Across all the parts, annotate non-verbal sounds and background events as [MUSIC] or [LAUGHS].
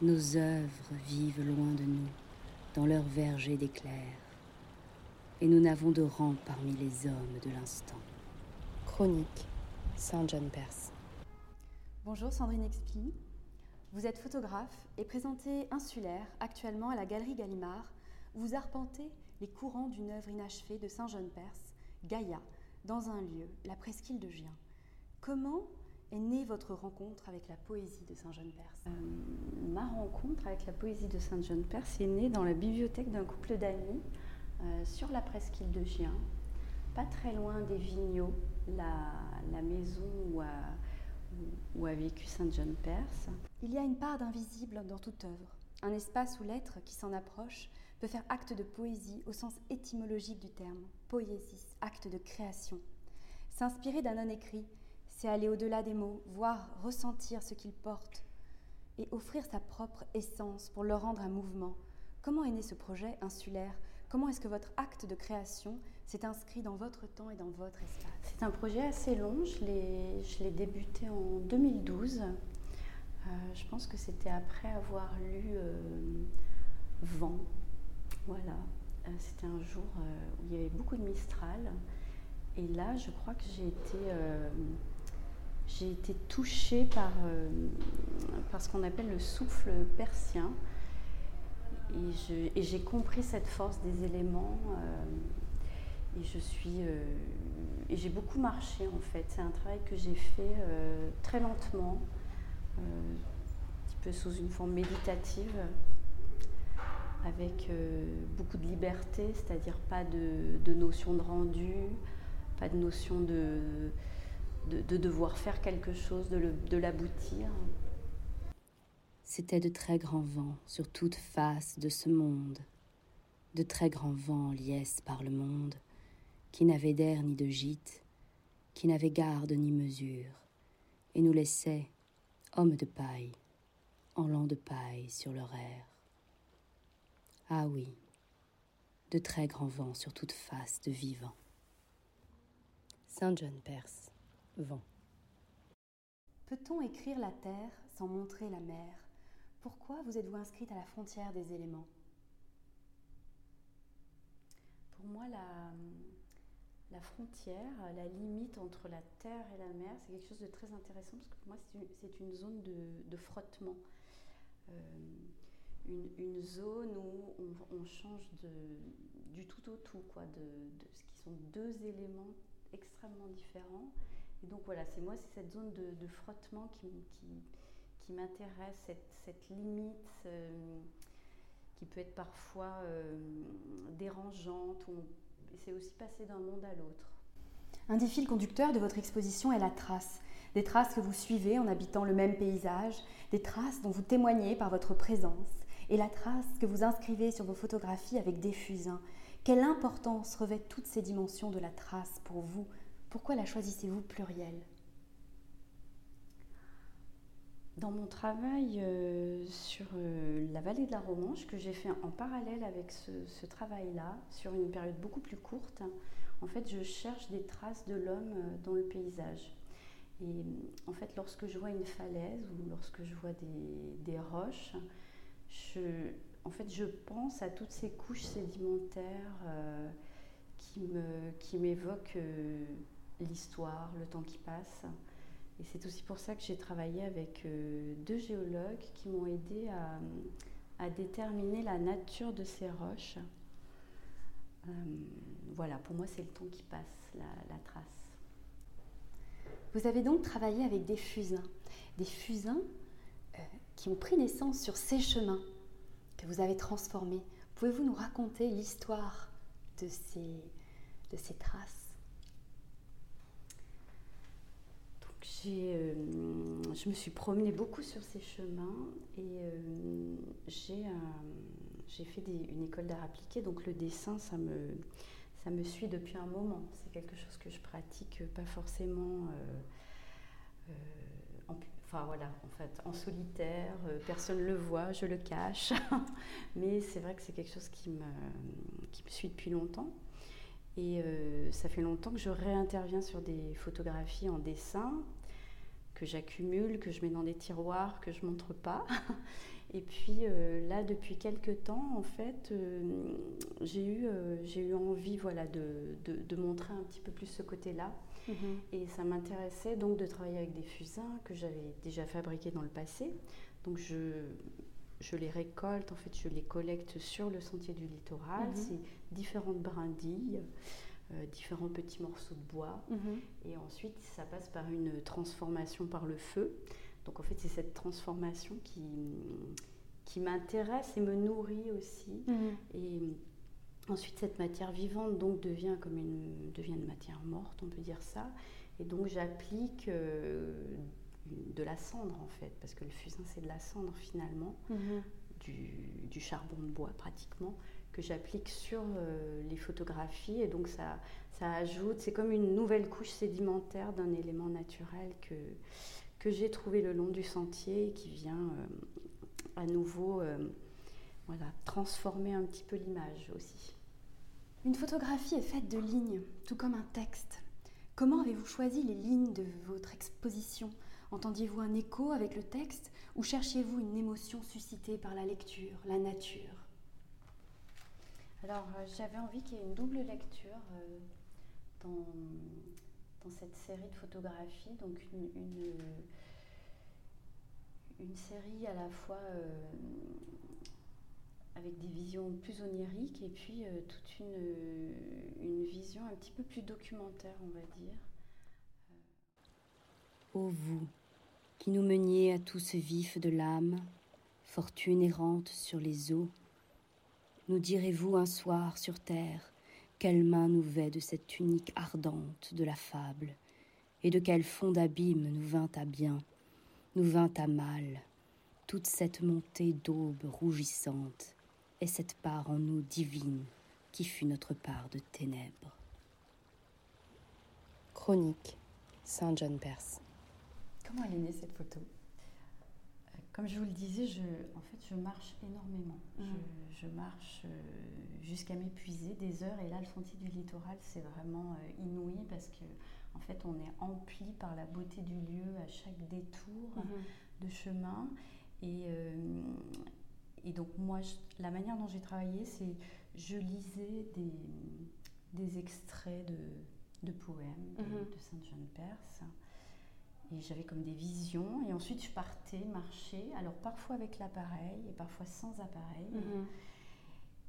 Nos œuvres vivent loin de nous, dans leur verger d'éclairs, et nous n'avons de rang parmi les hommes de l'instant. Chronique, Saint John Perse. Bonjour Sandrine Expi. Vous êtes photographe et présentez Insulaire actuellement à la Galerie Gallimard. Où vous arpentez les courants d'une œuvre inachevée de Saint John Perse, Gaïa, dans un lieu, la presqu'île de Gien. Comment est née votre rencontre avec la poésie de Saint John Perse euh, Ma rencontre avec la poésie de Saint John Perse est née dans la bibliothèque d'un couple d'amis euh, sur la presqu'île de Gien, pas très loin des Vigneaux, la, maison où a, où a vécu Saint John Perse. Il y a une part d'invisible dans toute œuvre, un espace où l'être qui s'en approche peut faire acte de poésie au sens étymologique du terme, poésis, acte de création. S'inspirer d'un non-écrit, c'est aller au-delà des mots, voir, ressentir ce qu'il porte et offrir sa propre essence pour leur rendre un mouvement. Comment est né ce projet insulaire? Comment est-ce que votre acte de création s'est inscrit dans votre temps et dans votre espace? C'est un projet assez long, je l'ai débuté en 2012. Euh, je pense que c'était après avoir lu euh, Vent. Voilà, euh, c'était un jour où il y avait beaucoup de Mistral. Et là, je crois que j'ai été, j'ai été touchée par, par ce qu'on appelle le souffle persien. Et j'ai compris cette force des éléments. Et je suis. Euh, et j'ai beaucoup marché en fait. C'est un travail que j'ai fait euh, très lentement, euh, un petit peu sous une forme méditative, avec beaucoup de liberté, c'est-à-dire pas de, notion de rendu, pas de notion de, de, devoir faire quelque chose, de l'aboutir. C'était de très grands vents sur toute face de ce monde, de très grands vents liesse par le monde qui n'avait d'air ni de gîte, qui n'avait garde ni mesure, et nous laissait, hommes de paille, en lent de paille sur leur air. Ah oui, de très grands vents sur toute face de vivant. Saint John Perse, vent. Peut-on écrire la terre sans montrer la mer? Pourquoi vous êtes-vous inscrite à la frontière des éléments? Pour moi, la, frontière, la limite entre la terre et la mer, c'est quelque chose de très intéressant parce que pour moi, c'est une, zone de, frottement. Euh, une, zone où on, change du tout au tout, quoi, de, ce qui sont deux éléments extrêmement différents. Et donc voilà, c'est moi, c'est cette zone de, frottement qui, m'intéresse, cette, limite euh, qui peut être parfois euh, dérangeante, c'est aussi passer d'un monde à l'autre. Un des fils conducteurs de votre exposition est la trace. Des traces que vous suivez en habitant le même paysage, des traces dont vous témoignez par votre présence, et la trace que vous inscrivez sur vos photographies avec des fusains. Quelle importance revêtent toutes ces dimensions de la trace pour vous Pourquoi la choisissez-vous plurielle dans mon travail euh, sur euh, la vallée de la Romanche, que j'ai fait en parallèle avec ce, travail-là, sur une période beaucoup plus courte, en fait, je cherche des traces de l'homme euh, dans le paysage. Et en fait, lorsque je vois une falaise ou lorsque je vois des, roches, je, en fait, je pense à toutes ces couches sédimentaires qui m'évoquent l'histoire, le temps qui passe. Et c'est aussi pour ça que j'ai travaillé avec euh, deux géologues qui m'ont aidé à, déterminer la nature de ces roches. Euh, voilà, pour moi, c'est le temps qui passe, la, trace. Vous avez donc travaillé avec des fusains, des fusains euh, qui ont pris naissance sur ces chemins que vous avez transformés. Pouvez-vous nous raconter l'histoire de ces, de ces traces? Euh, je me suis promenée beaucoup sur ces chemins et euh, j'ai fait une école d'art appliqué, donc le dessin, ça me, ça me suit depuis un moment. C'est quelque chose que je pratique pas forcément. Euh, en, enfin voilà, en fait, en solitaire, personne ne le voit, je le cache, [LAUGHS] mais c'est vrai que c'est quelque chose qui me, qui me suit depuis longtemps. Et ça fait longtemps que je réinterviens sur des photographies en dessin que j'accumule, que je mets dans des tiroirs, que je montre pas. [LAUGHS] Et puis euh, là, depuis quelques temps, en fait, euh, j'ai eu, euh, j'ai eu envie voilà, de, de, montrer un petit peu plus ce côté-là. Mhm. Et ça m'intéressait donc de travailler avec des fusains que j'avais déjà fabriqués dans le passé. Donc je, je les récolte, en fait, je les collecte sur le sentier du littoral. Mhm. C'est différentes brindilles. différents petits morceaux de bois. Mhm. Et ensuite, ça passe par une transformation par le feu. Donc en fait, c'est cette transformation qui, qui m'intéresse et me nourrit aussi. Mhm. Et ensuite, cette matière vivante donc devient comme une, devient une matière morte, on peut dire ça. Et donc j'applique euh, de la cendre en fait, parce que le fusain c'est de la cendre finalement, mhm. du, charbon de bois pratiquement, que j'applique sur euh, les photographies. Et donc ça, ça ajoute, c'est comme une nouvelle couche sédimentaire d'un élément naturel que que j'ai trouvé le long du sentier et qui vient euh, à nouveau euh, voilà, transformer un petit peu l'image aussi. Une photographie est faite de lignes, tout comme un texte. Comment avez-vous choisi les lignes de votre exposition? Entendiez-vous un écho avec le texte ou cherchiez-vous une émotion suscitée par la lecture, la nature? Alors euh, j'avais envie qu'il y ait une double lecture dans, dans cette série de photographies, donc une, une, série à la fois euh, avec des visions plus oniriques et puis euh, toute une, une, vision un petit peu plus documentaire, on va dire. Ô vous, qui nous meniez à tous vifs de l'âme, fortune errante sur les eaux, nous direz-vous un soir sur terre quelle main nous vêt de cette tunique ardente de la fable, et de quel fond d'abîme nous vint à bien, nous vint à mal, toute cette montée d'aube rougissante, et cette part en nous divine qui fut notre part de ténèbres. Chronique, Saint John Perse. Comment elle est née cette photo? Comme je vous le disais, je, en fait, je marche énormément. Mm. Je, marche euh, jusqu'à m'épuiser des heures. Et là, le sentier du littoral, c'est vraiment euh, inouï parce que, en fait, on est empli par la beauté du lieu à chaque détour mm-hmm. de chemin. Et, euh, et donc, moi, la manière dont j'ai travaillé, c'est je lisais des, des extraits de, de poèmes de, mm-hmm. de Saint-Jean Perse. Et j'avais comme des visions. Et ensuite, je partais marcher. Alors, parfois avec l'appareil et parfois sans appareil. Mhm.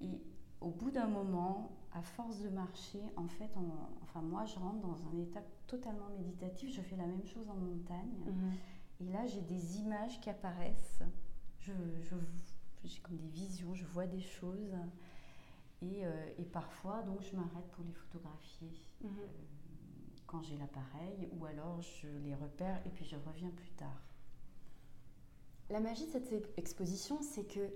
Et au bout d'un moment, à force de marcher, en fait, enfin, moi, je rentre dans un état totalement méditatif. Je fais la même chose en montagne. Mhm. Et là, j'ai des images qui apparaissent. Je, j'ai comme des visions, je vois des choses. Et, euh, et parfois, donc, je m'arrête pour les photographier. Mhm. Euh, quand j'ai l'appareil ou alors je les repère et puis je reviens plus tard. La magie de cette exposition, c'est que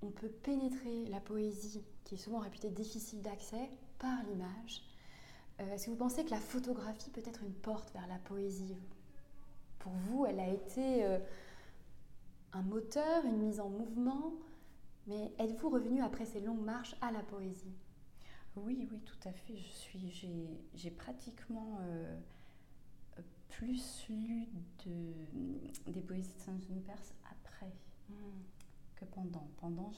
on peut pénétrer la poésie, qui est souvent réputée difficile d'accès, par l'image. Euh, est-ce que vous pensez que la photographie peut être une porte vers la poésie? Pour vous, elle a été euh, un moteur, une mise en mouvement, mais êtes-vous revenu après ces longues marches à la poésie? Oui, oui, tout à fait. Je suis, j'ai, pratiquement euh, plus lu de, des poésies de Saint-Jean Perse après hmm. que pendant. Pendant,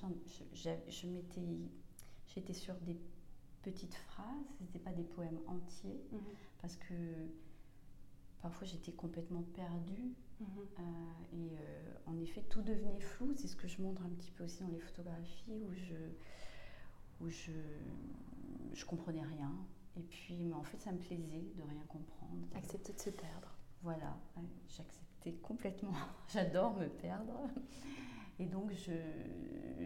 je, m'étais, j'étais sur des petites phrases, ce n'étaient pas des poèmes entiers, hmm. parce que parfois j'étais complètement perdue. Hmm. Euh, et euh, en effet, tout devenait flou. C'est ce que je montre un petit peu aussi dans les photographies où je où je je comprenais rien. Et puis, mais en fait, ça me plaisait de rien comprendre. Accepter de se perdre. Voilà, j'acceptais complètement. [LAUGHS] J'adore me perdre. Et donc, je,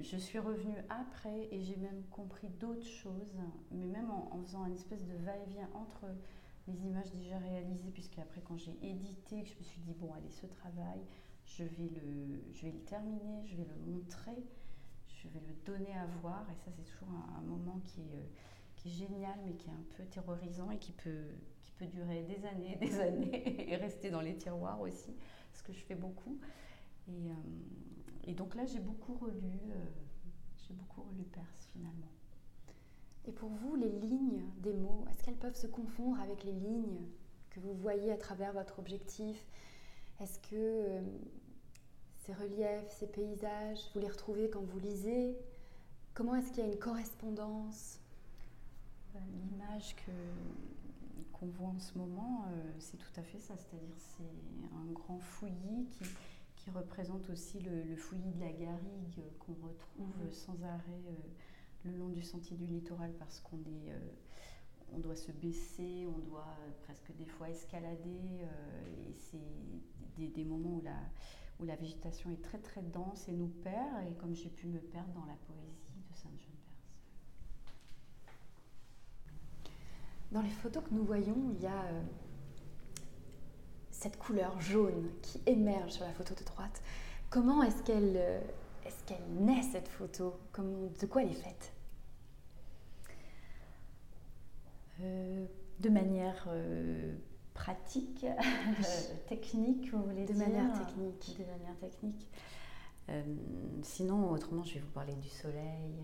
je suis revenue après et j'ai même compris d'autres choses, mais même en, faisant un espèce de va-et-vient entre les images déjà réalisées, puisque après, quand j'ai édité, je me suis dit, bon, allez, ce travail, je vais le, je vais le terminer, je vais le montrer je vais le donner à voir. Et ça, c'est toujours un, moment qui est, euh, qui est, génial, mais qui est un peu terrorisant et qui peut, qui peut durer des années [LAUGHS] des années et rester dans les tiroirs aussi, ce que je fais beaucoup. Et, euh, donc là, j'ai beaucoup relu, euh, j'ai beaucoup relu Perse finalement. Et pour vous, les lignes des mots, est-ce qu'elles peuvent se confondre avec les lignes que vous voyez à travers votre objectif? Est-ce que ces reliefs, ces paysages, vous les retrouvez quand vous lisez Comment est-ce qu'il y a une correspondance? Ben, L'image que qu'on voit en ce moment, euh, c'est tout à fait ça. C'est-à-dire c'est un grand fouillis qui, qui représente aussi le, fouillis de la garrigue qu'on retrouve mhm. sans arrêt euh, le long du sentier du littoral parce qu'on est, euh, on doit se baisser, on doit presque des fois escalader et c'est des, moments où la, où la végétation est très très dense et nous perd et comme j'ai pu me perdre dans la poésie de Sainte-Jeanne Dans les photos que nous voyons, il y a euh, cette couleur jaune qui émerge sur la photo de droite. Comment est-ce qu'elle euh, est qu'elle naît cette photo? Comment, De quoi elle est faite? Euh, De manière pratique, technique, vous voulez de dire manière technique. De manière technique. sinon, autrement, je vais vous parler du soleil.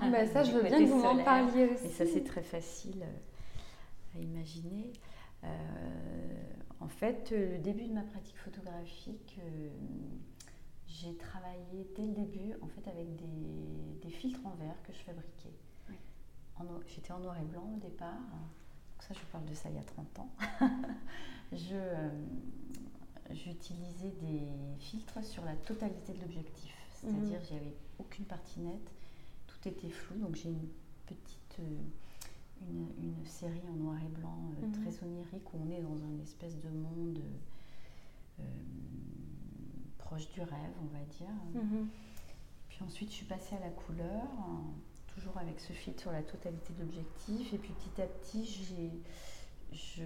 Ah ben ça, [LAUGHS] je veux bien que vous m'en parliez aussi. Et ça, c'est très facile à imaginer. Euh, en fait, le début de ma pratique photographique, euh, j'ai travaillé dès le début en fait, avec des, filtres en verre que je fabriquais. J'étais en noir et blanc au départ. Donc ça, je parle de ça il y a 30 ans. [LAUGHS] euh, j'utilisais des filtres sur la totalité de l'objectif. C'est-à-dire, n'y avait aucune partie nette. Tout était flou. Donc j'ai une petite une, série en noir et blanc euh, mhm. très onirique où on est dans une espèce de monde euh, proche du rêve, on va dire. Mhm. Puis ensuite, je suis passée à la couleur, toujours avec ce filtre sur la totalité de l'objectif. Et puis petit à petit, j'ai, je,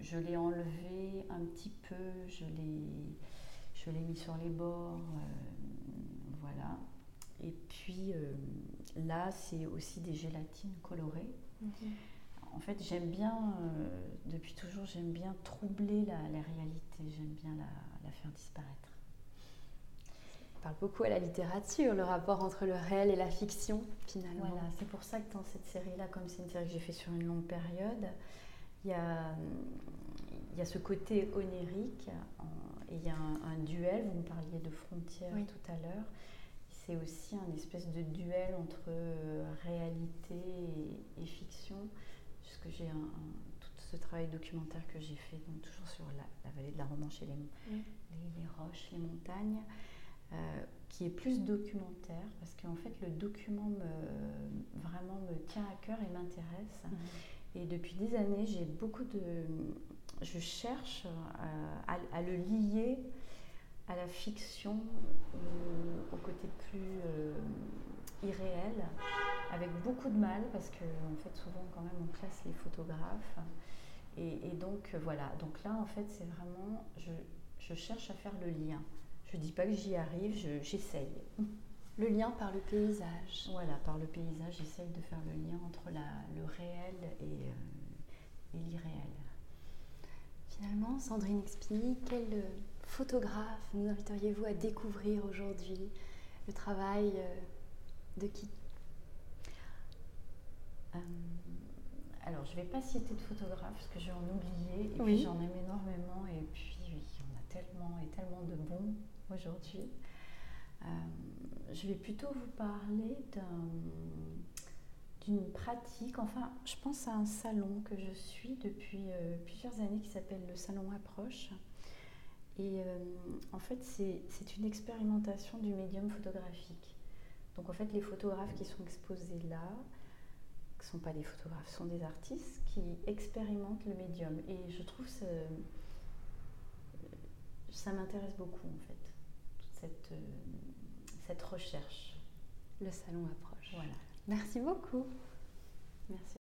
je l'ai enlevé un petit peu, je l'ai, je l'ai mis sur les bords. Euh, voilà. Et puis là, c'est aussi des gélatines colorées. En fait, j'aime bien, euh, depuis toujours, j'aime bien troubler la, réalité, j'aime bien la, faire disparaître. Parle beaucoup à la littérature, le rapport entre le réel et la fiction, finalement. Voilà, c'est pour ça que dans cette série-là, comme c'est une série que j'ai fait sur une longue période, il y a, il y a ce côté onérique et il y a un, duel, vous me parliez de frontières tout à l'heure, c'est aussi un espèce de duel entre euh, réalité et, fiction, puisque j'ai un, tout ce travail documentaire que j'ai fait, donc toujours sur la, vallée de la Romanche et les, les, roches, les montagnes, qui est plus documentaire, parce qu'en fait le document me, vraiment me tient à cœur et m'intéresse. Mhm. Et depuis des années, j'ai beaucoup de... Je cherche euh, à, le lier à la fiction, euh, au côté plus euh, irréel, avec beaucoup de mal, parce que en fait souvent quand même on classe les photographes. Et, donc voilà, donc là en fait c'est vraiment, je, je, cherche à faire le lien. Je dis pas que j'y arrive, j'essaye. [LAUGHS] le lien par le paysage. Voilà, par le paysage, j'essaye de faire le lien entre la, le réel et, euh, et l'irréel. Finalement, Sandrine explique quelle photographe nous inviteriez-vous à découvrir aujourd'hui le travail euh, de qui? Euh, Alors, je ne vais pas citer de photographe parce que je vais en oublier. Et puis, j'en aime énormément. Et puis, il y en a tellement et tellement de bons aujourd'hui. Euh, je vais plutôt vous parler d'une pratique, enfin, je pense à un salon que je suis depuis plusieurs années qui s'appelle le Salon Approche et euh, en fait, c'est une expérimentation du médium photographique. Donc en fait, les photographes qui sont exposés là, ne sont pas des photographes, sont des artistes qui expérimentent le médium. Et je trouve ça, ça m'intéresse beaucoup en fait, cette, euh, cette recherche. Le salon approche. Voilà. Merci beaucoup. Merci.